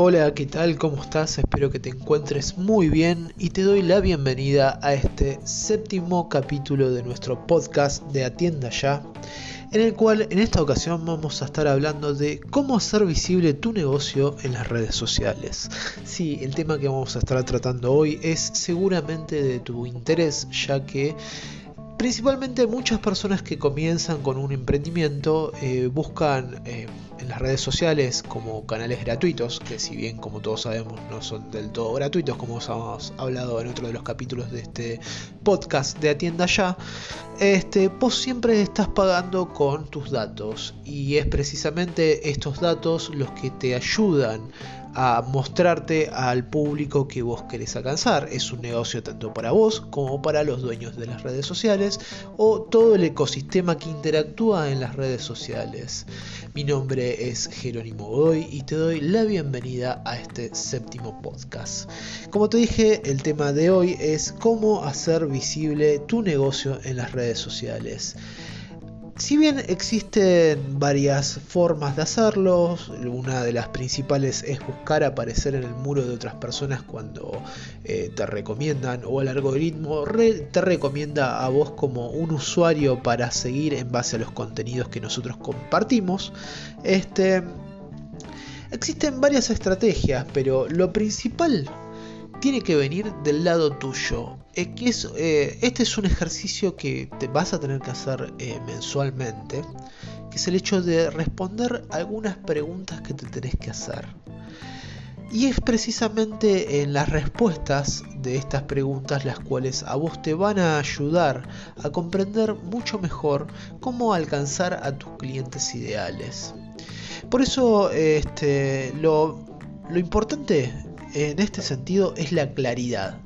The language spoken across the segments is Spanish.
Hola, ¿qué tal? ¿Cómo estás? Espero que te encuentres muy bien y te doy la bienvenida a este séptimo capítulo de nuestro podcast de Atienda Ya, en el cual en esta ocasión vamos a estar hablando de cómo hacer visible tu negocio en las redes sociales. Sí, el tema que vamos a estar tratando hoy es seguramente de tu interés, ya que Principalmente muchas personas que comienzan con un emprendimiento eh, buscan eh, en las redes sociales como canales gratuitos, que si bien como todos sabemos no son del todo gratuitos, como hemos hablado en otro de los capítulos de este podcast de Atienda Ya, este, vos siempre estás pagando con tus datos. Y es precisamente estos datos los que te ayudan a mostrarte al público que vos querés alcanzar. Es un negocio tanto para vos como para los dueños de las redes sociales o todo el ecosistema que interactúa en las redes sociales. Mi nombre es Jerónimo Godoy y te doy la bienvenida a este séptimo podcast. Como te dije, el tema de hoy es cómo hacer visible tu negocio en las redes sociales. Si bien existen varias formas de hacerlo, una de las principales es buscar aparecer en el muro de otras personas cuando eh, te recomiendan o el algoritmo te recomienda a vos como un usuario para seguir en base a los contenidos que nosotros compartimos. Este, existen varias estrategias, pero lo principal tiene que venir del lado tuyo. que es, eh, este es un ejercicio que te vas a tener que hacer eh, mensualmente, que es el hecho de responder algunas preguntas que te tenés que hacer. Y es precisamente en las respuestas de estas preguntas las cuales a vos te van a ayudar a comprender mucho mejor cómo alcanzar a tus clientes ideales. Por eso este, lo, lo importante en este sentido es la claridad.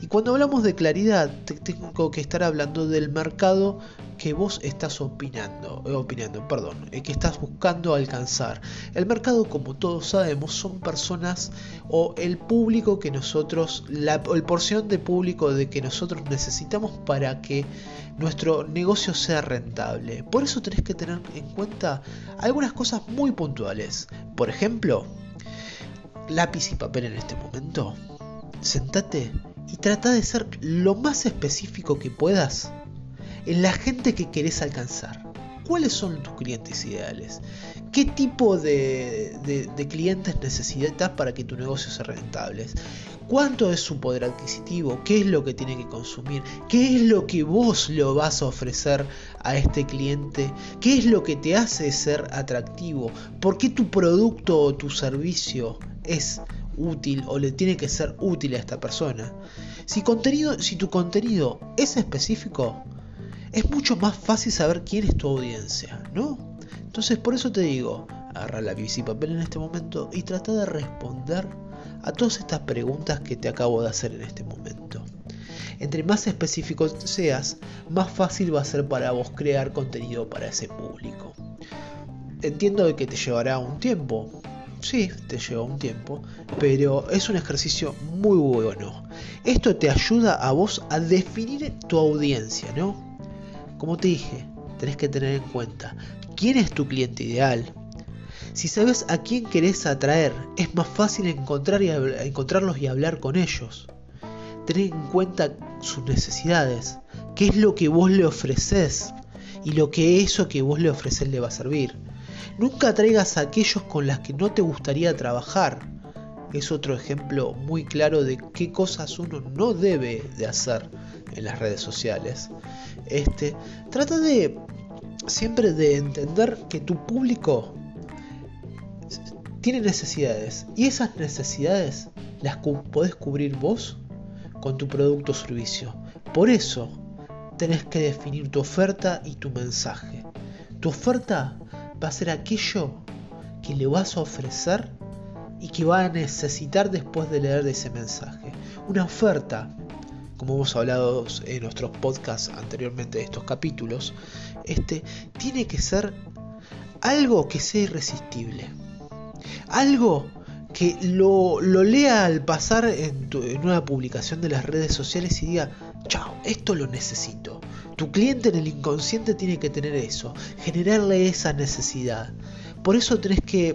Y cuando hablamos de claridad, tengo que estar hablando del mercado que vos estás opinando, eh, opinando, perdón, eh, que estás buscando alcanzar. El mercado, como todos sabemos, son personas o el público que nosotros, la el porción de público de que nosotros necesitamos para que nuestro negocio sea rentable. Por eso tenés que tener en cuenta algunas cosas muy puntuales. Por ejemplo, lápiz y papel en este momento, sentate y trata de ser lo más específico que puedas en la gente que querés alcanzar. ¿Cuáles son tus clientes ideales? ¿Qué tipo de, de, clientes necesitas para que tu negocio sea rentable? ¿Cuánto es su poder adquisitivo? ¿Qué es lo que tiene que consumir? ¿Qué es lo que vos le vas a ofrecer a este cliente? ¿Qué es lo que te hace ser atractivo? ¿Por qué tu producto o tu servicio es útil o le tiene que ser útil a esta persona. Si, contenido, si tu contenido es específico, es mucho más fácil saber quién es tu audiencia, ¿no? Entonces por eso te digo, agarra la y papel en este momento y trata de responder a todas estas preguntas que te acabo de hacer en este momento. Entre más específico seas, más fácil va a ser para vos crear contenido para ese público. Entiendo que te llevará un tiempo, Sí, te lleva un tiempo, pero es un ejercicio muy bueno. Esto te ayuda a vos a definir tu audiencia, ¿no? Como te dije, tenés que tener en cuenta quién es tu cliente ideal. Si sabes a quién querés atraer, es más fácil encontrar y encontrarlos y hablar con ellos. Tener en cuenta sus necesidades, qué es lo que vos le ofreces y lo que eso que vos le ofreces le va a servir. Nunca traigas a aquellos con las que no te gustaría trabajar. Es otro ejemplo muy claro de qué cosas uno no debe de hacer en las redes sociales. Este, trata de siempre de entender que tu público tiene necesidades y esas necesidades las podés cubrir vos con tu producto o servicio. Por eso tenés que definir tu oferta y tu mensaje. Tu oferta va a ser aquello que le vas a ofrecer y que va a necesitar después de leer ese mensaje. Una oferta, como hemos hablado en nuestros podcasts anteriormente de estos capítulos, este, tiene que ser algo que sea irresistible. Algo que lo, lea al pasar en, en, una publicación de las redes sociales y diga, chao, esto lo necesito. Tu cliente en el inconsciente tiene que tener eso, generarle esa necesidad. Por eso tenés que,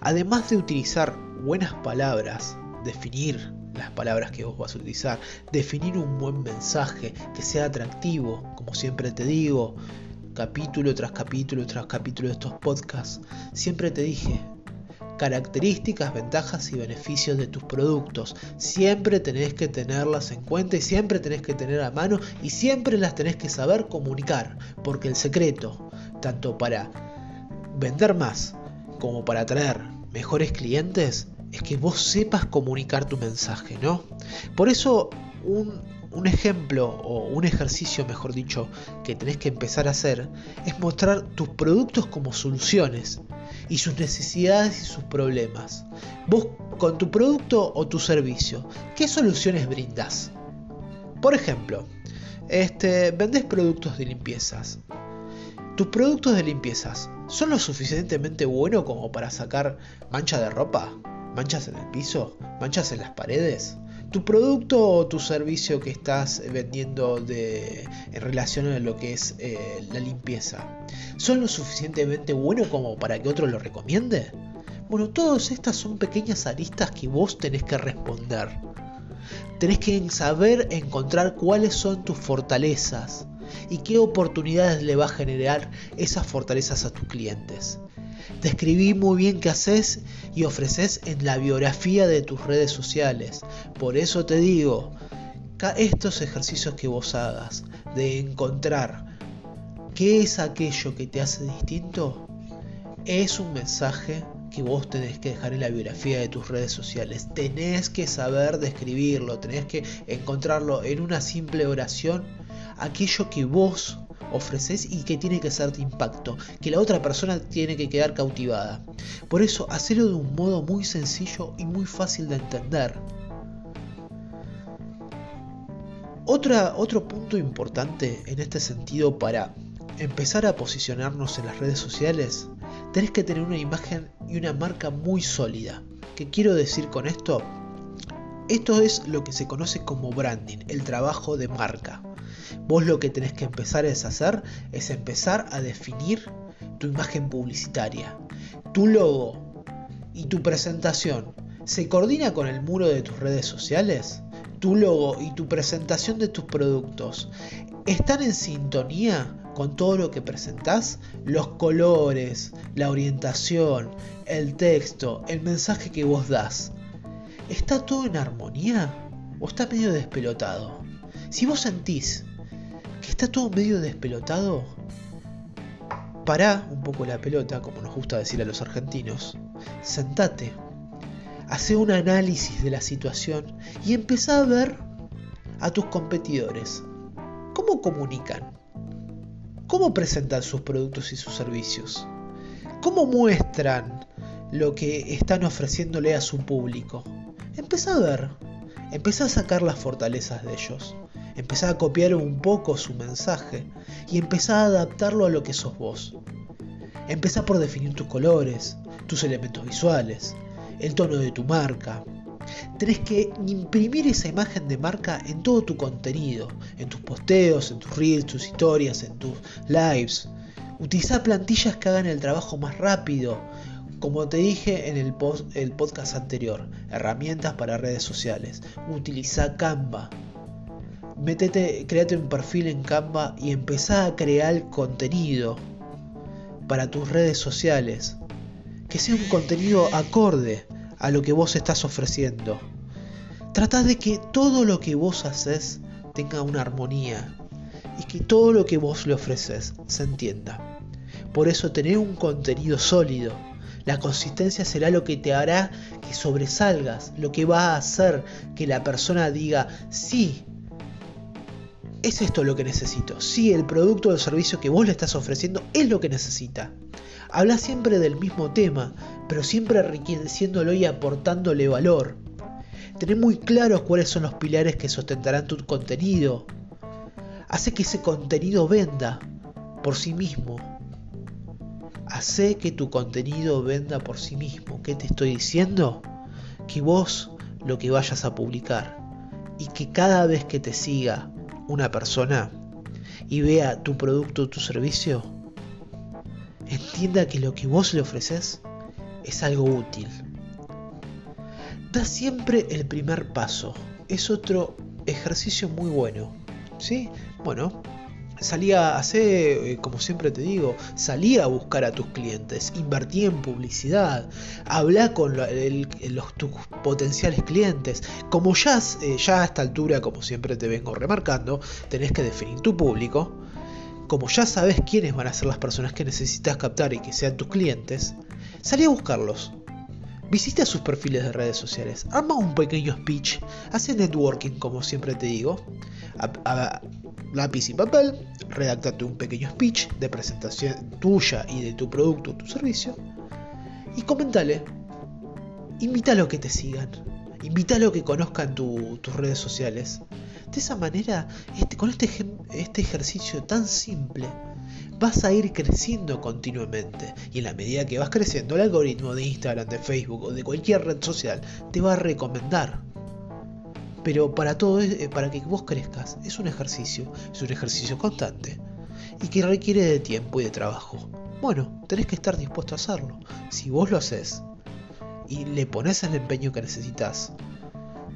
además de utilizar buenas palabras, definir las palabras que vos vas a utilizar, definir un buen mensaje que sea atractivo, como siempre te digo, capítulo tras capítulo tras capítulo de estos podcasts, siempre te dije, características, ventajas y beneficios de tus productos. Siempre tenés que tenerlas en cuenta y siempre tenés que tener a mano y siempre las tenés que saber comunicar, porque el secreto, tanto para vender más como para atraer mejores clientes, es que vos sepas comunicar tu mensaje, ¿no? Por eso un, un ejemplo o un ejercicio, mejor dicho, que tenés que empezar a hacer es mostrar tus productos como soluciones y sus necesidades y sus problemas. Vos con tu producto o tu servicio, ¿qué soluciones brindas? Por ejemplo, este, vendes productos de limpiezas. ¿Tus productos de limpiezas son lo suficientemente buenos como para sacar mancha de ropa? ¿Manchas en el piso? ¿Manchas en las paredes? Tu producto o tu servicio que estás vendiendo de, en relación a lo que es eh, la limpieza, ¿son lo suficientemente buenos como para que otro lo recomiende? Bueno, todas estas son pequeñas aristas que vos tenés que responder. Tenés que saber encontrar cuáles son tus fortalezas y qué oportunidades le va a generar esas fortalezas a tus clientes. Describí muy bien qué haces y ofreces en la biografía de tus redes sociales. Por eso te digo, estos ejercicios que vos hagas de encontrar qué es aquello que te hace distinto, es un mensaje que vos tenés que dejar en la biografía de tus redes sociales. Tenés que saber describirlo, tenés que encontrarlo en una simple oración, aquello que vos ofreces y que tiene que ser de impacto, que la otra persona tiene que quedar cautivada. Por eso, hacerlo de un modo muy sencillo y muy fácil de entender. Otro punto importante en este sentido para empezar a posicionarnos en las redes sociales, tenés que tener una imagen y una marca muy sólida. ¿Qué quiero decir con esto? Esto es lo que se conoce como branding, el trabajo de marca. Vos lo que tenés que empezar a hacer es empezar a definir tu imagen publicitaria. Tu logo y tu presentación se coordina con el muro de tus redes sociales. Tu logo y tu presentación de tus productos están en sintonía con todo lo que presentás, los colores, la orientación, el texto, el mensaje que vos das. ¿Está todo en armonía o está medio despelotado? Si vos sentís que está todo medio despelotado, pará un poco la pelota, como nos gusta decir a los argentinos, sentate, hace un análisis de la situación y empezá a ver a tus competidores. ¿Cómo comunican? ¿Cómo presentan sus productos y sus servicios? ¿Cómo muestran lo que están ofreciéndole a su público? Empezá a ver, empezá a sacar las fortalezas de ellos. Empezá a copiar un poco su mensaje y empezá a adaptarlo a lo que sos vos. Empezá por definir tus colores, tus elementos visuales, el tono de tu marca. Tenés que imprimir esa imagen de marca en todo tu contenido, en tus posteos, en tus reels, tus historias, en tus lives. Utiliza plantillas que hagan el trabajo más rápido. Como te dije en el, el podcast anterior, herramientas para redes sociales. Utiliza Canva Métete, créate un perfil en Canva y empezá a crear contenido para tus redes sociales. Que sea un contenido acorde a lo que vos estás ofreciendo. Trata de que todo lo que vos haces tenga una armonía y que todo lo que vos le ofreces se entienda. Por eso tener un contenido sólido. La consistencia será lo que te hará que sobresalgas, lo que va a hacer que la persona diga, sí, ¿Es esto lo que necesito? Si el producto o el servicio que vos le estás ofreciendo es lo que necesita. Habla siempre del mismo tema, pero siempre enriqueciéndolo y aportándole valor. Tener muy claros cuáles son los pilares que sustentarán tu contenido. Hace que ese contenido venda por sí mismo. Hace que tu contenido venda por sí mismo. ¿Qué te estoy diciendo? Que vos lo que vayas a publicar y que cada vez que te siga una persona y vea tu producto o tu servicio, entienda que lo que vos le ofreces es algo útil. Da siempre el primer paso. Es otro ejercicio muy bueno. ¿Sí? Bueno, salía a hacer, eh, como siempre te digo, salía a buscar a tus clientes, invertía en publicidad, habla con los, tus potenciales clientes. Como ya, eh, ya a esta altura, como siempre te vengo remarcando, tenés que definir tu público. Como ya sabes quiénes van a ser las personas que necesitas captar y que sean tus clientes, salí a buscarlos. Visita sus perfiles de redes sociales, arma un pequeño speech, hace networking como siempre te digo, a, lápiz y papel, redactate un pequeño speech de presentación tuya y de tu producto o tu servicio. Y comentale. Invítalo a que te sigan, invítalo a que conozcan tus redes sociales. De esa manera, este, con este, este ejercicio tan simple, vas a ir creciendo continuamente. Y en la medida que vas creciendo, el algoritmo de Instagram, de Facebook o de cualquier red social te va a recomendar. Pero eh, para que vos crezcas, es un ejercicio, es un ejercicio constante y que requiere de tiempo y de trabajo. Bueno, tenés que estar dispuesto a hacerlo. Si vos lo haces y le pones el empeño que necesitas,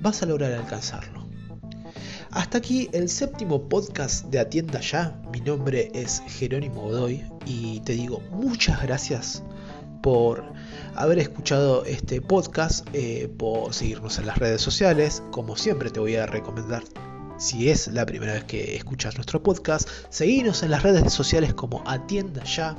vas a lograr alcanzarlo. Hasta aquí el séptimo podcast de Atienda Ya. Mi nombre es Jerónimo Godoy y te digo muchas gracias por haber escuchado este podcast, eh, por seguirnos en las redes sociales. Como siempre te voy a recomendar, si es la primera vez que escuchas nuestro podcast, seguirnos en las redes sociales como Atienda Ya.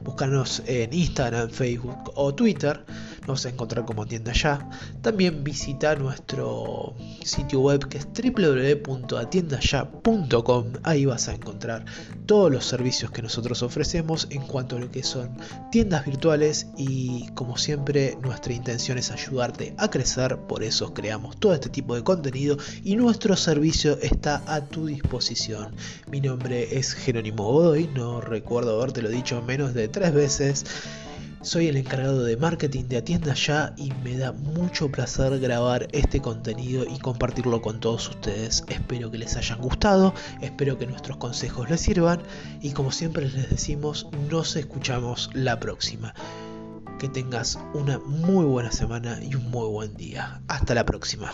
Búscanos en Instagram, Facebook o Twitter nos encontrar como tienda ya. También visita nuestro sitio web que es www.atiendaya.com. Ahí vas a encontrar todos los servicios que nosotros ofrecemos en cuanto a lo que son tiendas virtuales y como siempre nuestra intención es ayudarte a crecer, por eso creamos todo este tipo de contenido y nuestro servicio está a tu disposición. Mi nombre es Jerónimo Godoy, no recuerdo haberte lo dicho menos de tres veces. Soy el encargado de marketing de Atienda Ya y me da mucho placer grabar este contenido y compartirlo con todos ustedes. Espero que les hayan gustado, espero que nuestros consejos les sirvan y como siempre les decimos, nos escuchamos la próxima. Que tengas una muy buena semana y un muy buen día. Hasta la próxima.